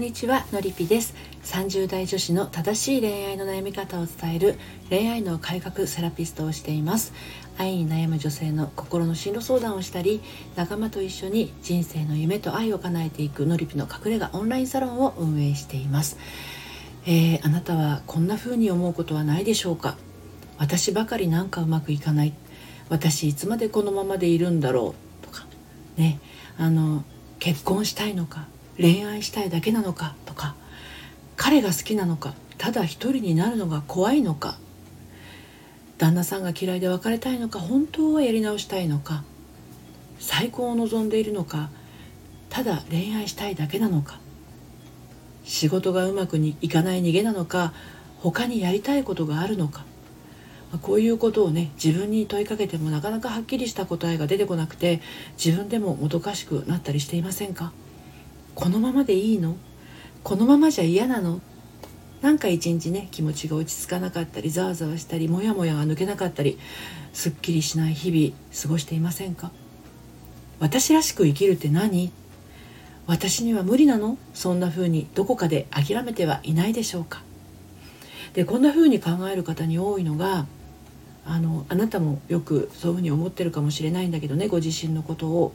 んにちはのりぴです。30代女子の正しい恋愛の悩み方を伝える恋愛の改革セラピストをしています。愛に悩む女性の心の進路相談をしたり仲間と一緒に人生の夢と愛を叶えていくのりぴの隠れ家オンラインサロンを運営しています。えー、あなたはこんな風に思うことはないでしょうか？私ばかりなんかうまくいかない。私いつまでこのままでいるんだろう？とかね。あの結婚したいのか？恋愛したいだけなのかとか彼が好きなのかただ一人になるのが怖いのか旦那さんが嫌いで別れたいのか本当はやり直したいのか再婚を望んでいるのかただ恋愛したいだけなのか仕事がうまくにいかない逃げなのか他にやりたいことがあるのかこういうことをね自分に問いかけてもなかなかはっきりした答えが出てこなくて自分でももどかしくなったりしていませんか？このままでいいの？このままじゃ嫌なの？なんか一日ね気持ちが落ち着かなかったりざわざわしたりモヤモヤが抜けなかったりすっきりしない日々過ごしていませんか？私らしく生きるって何？私には無理なの？そんな風にどこかで諦めてはいないでしょうか？でこんな風に考える方に多いのがあのあなたもよくそういうふうに思ってるかもしれないんだけどねご自身のことを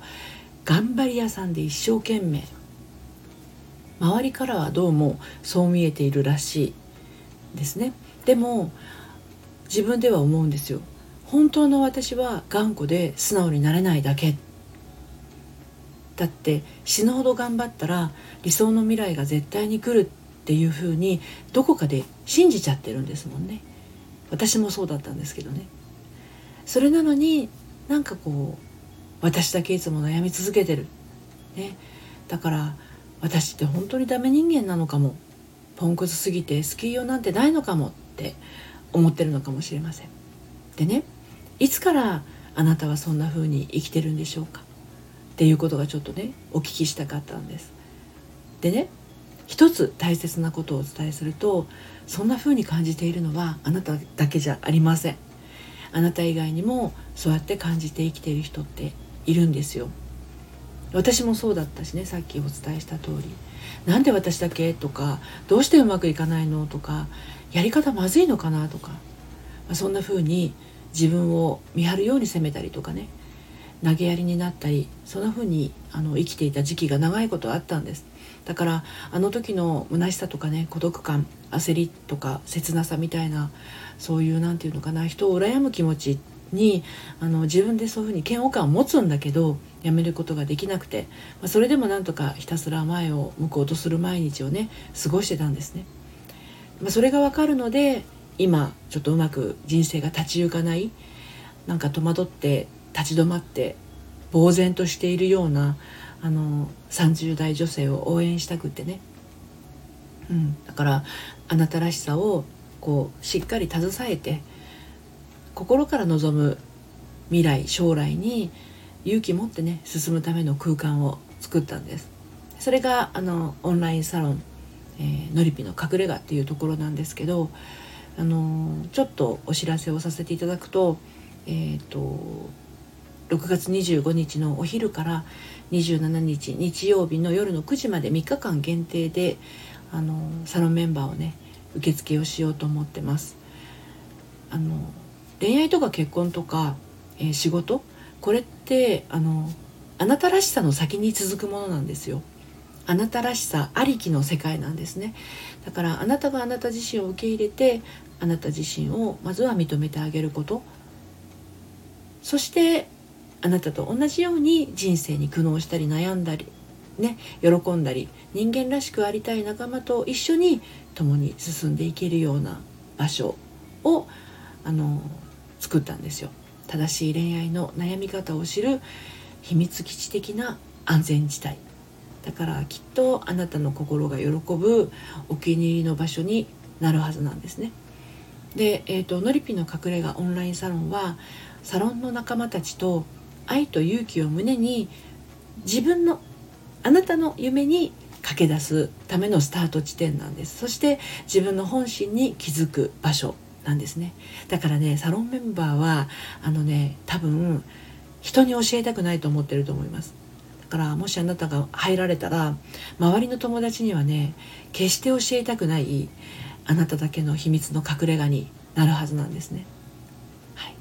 頑張り屋さんで一生懸命周りからはどうもそう見えているらしいですね。でも自分では思うんですよ。本当の私は頑固で素直になれないだけ。だって死ぬほど頑張ったら理想の未来が絶対に来るっていうふうにどこかで信じちゃってるんですもんね。私もそうだったんですけどね。それなのになんかこう私だけいつも悩み続けてる、ね、だから私って本当にダメ人間なのかも。ポンコツすぎてスキー用なんてないのかもって思ってるのかもしれません。でねいつからあなたはそんな風に生きてるんでしょうか？っていうことがちょっとねお聞きしたかったんです。でね一つ大切なことをお伝えするとそんな風に感じているのはあなただけじゃありません。あなた以外にもそうやって感じて生きている人っているんですよ。私もそうだったしねさっきお伝えした通り。なんで私だけ？とかどうしてうまくいかないの？とかやり方まずいのかな？とか、まあ、そんな風に自分を見張るように責めたりとかね。投げやりになったりそんな風にあの生きていた時期が長いことあったんです。だからあの時の虚しさとかね孤独感焦りとか切なさみたいなそういう何て言うのかな人を羨む気持ちにあの自分でそういうふうに嫌悪感を持つんだけどやめることができなくて、まあ、それでもなんとかひたすら前を向こうとする毎日をね過ごしてたんですね。まあ、それが分かるので今ちょっとうまく人生が立ち行かないなんか戸惑って立ち止まって呆然としているようなあの30代女性を応援したくってね、うん、だからあなたらしさをこうしっかり携えて心から望む未来将来に勇気持ってね進むための空間を作ったんですそれがあのオンラインサロン、え、のりぴの隠れ家っていうところなんですけどあのちょっとお知らせをさせていただくとえっ、ー、と6月25日のお昼から27日日曜日の夜の9時まで3日間限定であのサロンメンバーをね受付をしようと思ってます。あの恋愛とか結婚とか、えー、仕事？これってあのあなたらしさの先に続くものなんですよ。あなたらしさありきの世界なんですね。だからあなたがあなた自身を受け入れてあなた自身をまずは認めてあげること。そしてあなたと同じように人生に苦悩したり悩んだりね喜んだり人間らしくありたい仲間と一緒に共に進んでいけるような場所をあの作ったんですよ。正しい恋愛の悩み方を知る秘密基地的な安全地帯。だからきっとあなたの心が喜ぶお気に入りの場所になるはずなんですね。で、えーと、のりぴの隠れ家オンラインサロンはサロンの仲間たちと愛と勇気を胸に自分のあなたの夢に駆け出すためのスタート地点なんです。そして自分の本心に気づく場所。なんですねだからねサロンメンバーはあのね多分人に教えたくないと思ってると思いますだからもしあなたが入られたら周りの友達にはね決して教えたくないあなただけの秘密の隠れ家になるはずなんですね。はい、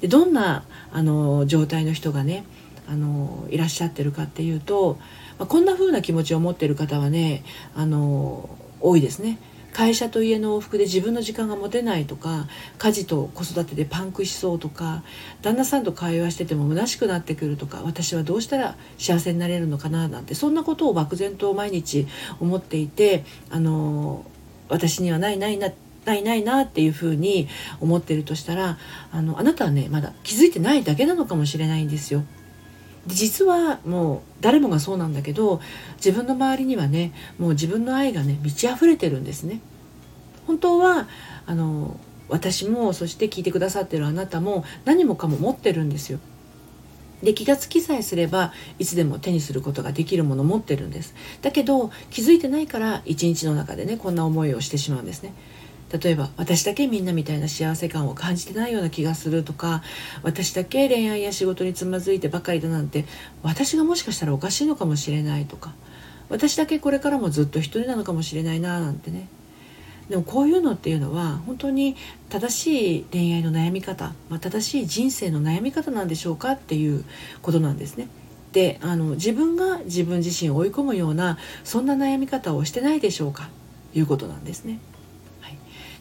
でどんなあの状態の人がねあのいらっしゃってるかっていうと、まあ、こんな風な気持ちを持ってる方はねあの多いですね。会社と家の往復で自分の時間が持てないとか家事と子育てでパンクしそうとか旦那さんと会話してても虚しくなってくるとか私はどうしたら幸せになれるのかななんてそんなことを漠然と毎日思っていてあの私にはないないなないないなっていうふうに思ってるとしたらあのあなたはねまだ気づいてないだけなのかもしれないんですよ。実はもう誰もがそうなんだけど自分の周りにはねもう自分の愛がね満ち溢れてるんですね。本当はあの私もそして聞いてくださってるあなたも何もかも持ってるんですよ。で気がつきさえすればいつでも手にすることができるもの持ってるんですだけど気づいてないから一日の中でねこんな思いをしてしまうんですね例えば私だけみんなみたいな幸せ感を感じてないような気がするとか私だけ恋愛や仕事につまずいてばかりだなんて私がもしかしたらおかしいのかもしれないとか私だけこれからもずっと一人なのかもしれないななんてねでもこういうのっていうのは本当に正しい恋愛の悩み方、まあ、正しい人生の悩み方なんでしょうかっていうことなんですね。であの自分が自分自身を追い込むようなそんな悩み方をしてないでしょうかということなんですね。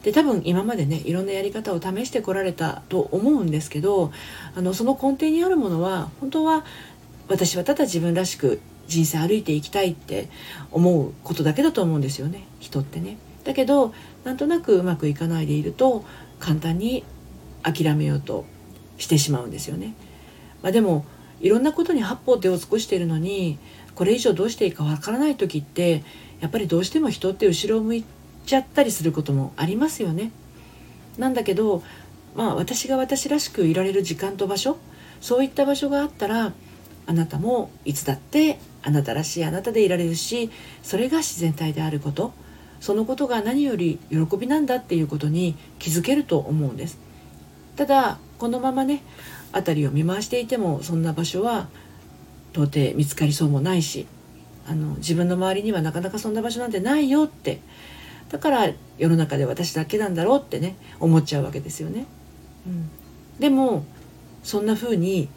で多分今までねいろんなやり方を試してこられたと思うんですけどあのその根底にあるものは本当は私はただ自分らしく人生歩いていきたいって思うことだけだと思うんですよね人ってね。だけどなんとなくうまくいかないでいると簡単に諦めようとしてしまうんですよね。まあ、でもいろんなことに八方手を尽くしているのにこれ以上どうしていいかわからない時ってやっぱりどうしても人って後ろを向いちゃったりすることもありますよね。なんだけどまあ私が私らしくいられる時間と場所そういった場所があったらあなたもいつだってあなたらしいあなたでいられるしそれが自然体であることそのことが何より喜びなんだっていうことに気づけると思うんですただこのままね辺りを見回していてもそんな場所は到底見つかりそうもないしあの自分の周りにはなかなかそんな場所なんてないよってだから世の中で私だけなんだろうってね思っちゃうわけですよね。うん、でもそんな風に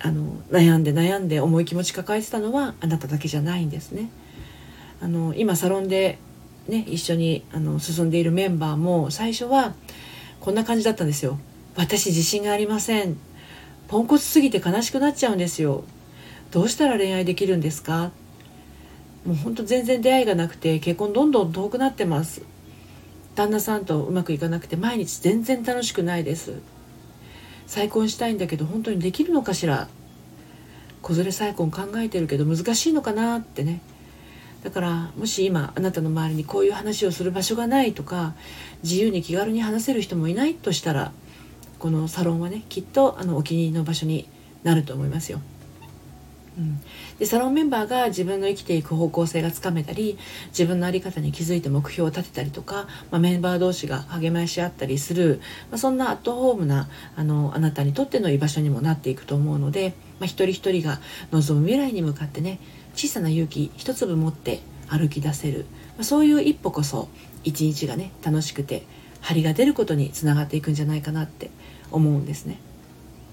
あの悩んで悩んで重い気持ち抱えてたのはあなただけじゃないんですね。あの今サロンで、ね、一緒にあの進んでいるメンバーも最初はこんな感じだったんですよ。私自信がありません。ポンコツすぎて悲しくなっちゃうんですよ。どうしたら恋愛できるんですか？もうほんと全然出会いがなくて結婚どんどん遠くなってます。旦那さんとうまくいかなくて毎日全然楽しくないです。再婚したいんだけど本当にできるのかしら。子連れ再婚考えてるけど難しいのかなってね。だからもし今あなたの周りにこういう話をする場所がないとか自由に気軽に話せる人もいないとしたらこのサロンはねきっとあのお気に入りの場所になると思いますよ。うん、でサロンメンバーが自分の生きていく方向性がつかめたり自分の在り方に気づいて目標を立てたりとか、まあ、メンバー同士が励まし合ったりする、まあ、そんなアットホームなあのあなたにとっての居場所にもなっていくと思うので、まあ、一人一人が望む未来に向かってね小さな勇気一粒持って歩き出せる、まそういう一歩こそ一日がね楽しくて張りが出ることにつながっていくんじゃないかなって思うんですね。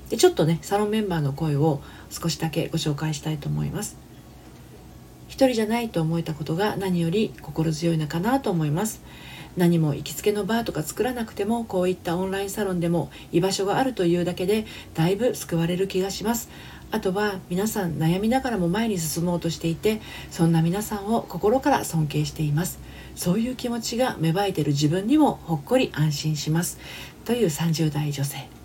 でちょっとねサロンメンバーの声を少しだけご紹介したいと思います。一人じゃないと思えたことが何より心強いのかなと思います。何も行きつけのバーとか作らなくてもこういったオンラインサロンでも居場所があるというだけでだいぶ救われる気がします。あとは皆さん悩みながらも前に進もうとしていてそんな皆さんを心から尊敬しています。そういう気持ちが芽生えてる自分にもほっこり安心します。という30代女性。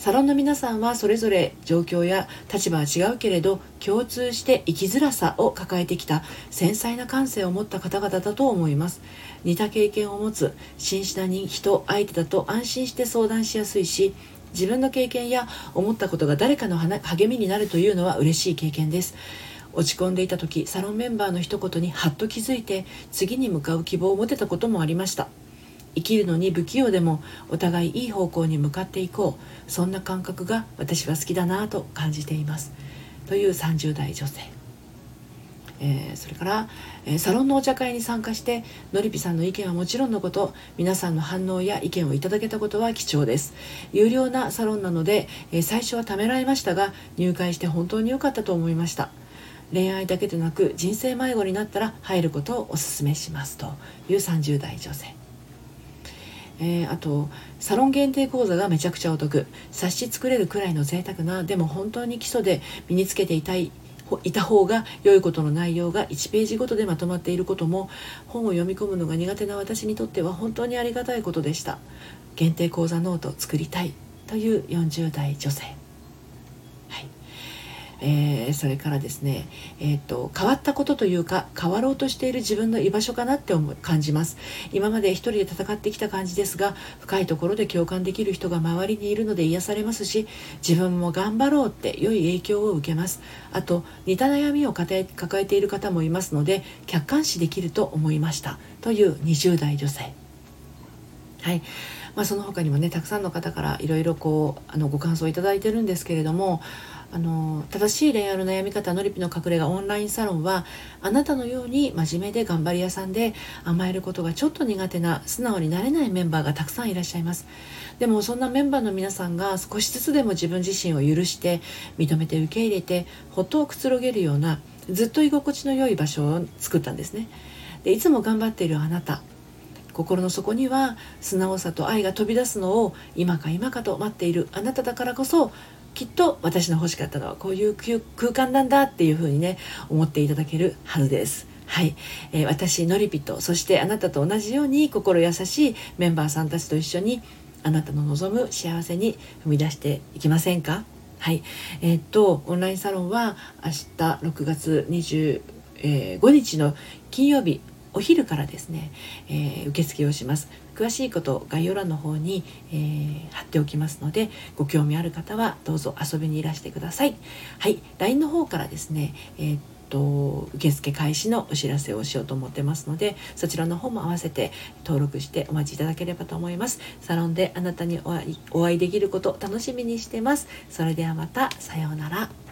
サロンの皆さんはそれぞれ状況や立場は違うけれど共通して生きづらさを抱えてきた繊細な感性を持った方々だと思います。似た経験を持つ真摯な人相手だと安心して相談しやすいし自分の経験や思ったことが誰かの励みになるというのは嬉しい経験です。落ち込んでいた時サロンメンバーの一言にハッと気づいて次に向かう希望を持てたこともありました。生きるのに不器用でもお互いいい方向に向かっていこうそんな感覚が私は好きだなと感じていますという30代女性えー、それから、えー、サロンのお茶会に参加してのりぴさんの意見はもちろんのこと皆さんの反応や意見をいただけたことは貴重です有料なサロンなので、えー、最初はためらいましたが入会して本当に良かったと思いました。恋愛だけでなく人生迷子になったら入ることをお勧めしますという30代女性えー、あとサロン限定講座がめちゃくちゃお得。冊子作れるくらいの贅沢なでも本当に基礎で身につけていたいいた方が良いことの内容が1ページごとでまとまっていることも本を読み込むのが苦手な私にとっては本当にありがたいことでした。限定講座ノート作りたいという40代女性。えー、それからですね、えーと、変わったことというか変わろうとしている自分の居場所かなって思感じます。今まで一人で戦ってきた感じですが深いところで共感できる人が周りにいるので癒されますし自分も頑張ろうって良い影響を受けます。あと似た悩みを抱えている方もいますので客観視できると思いました。という20代女性。はい。まあ、その他にもねたくさんの方からいろいろこうあのご感想をいただいてるんですけれどもあの正しい恋愛の悩み方のりぴの隠れ家オンラインサロンはあなたのように真面目で頑張り屋さんで甘えることがちょっと苦手な素直になれないメンバーがたくさんいらっしゃいます。でもそんなメンバーの皆さんが少しずつでも自分自身を許して認めて受け入れてほっとくつろげるようなずっと居心地の良い場所を作ったんですね。でいつも頑張っているあなた心の底には素直さと愛が飛び出すのを今か今かと待っているあなただからこそきっと私の欲しかったのはこういう空間なんだっていう風にね思っていただけるはずです。はい、えー、私のりぴとそしてあなたと同じように心優しいメンバーさんたちと一緒にあなたの望む幸せに踏み出していきませんか？はい、えー、っとオンラインサロンは明日6月25日の金曜日お昼からですね、えー、受付をします。詳しいこと概要欄の方に、えー、貼っておきますのでご興味ある方はどうぞ遊びにいらしてください。はい LINE の方からですね、えーと受付開始のお知らせをしようと思ってますのでそちらの方も合わせて登録してお待ちいただければと思います。サロンであなたにお会いできること楽しみにしてます。それではまたさようなら。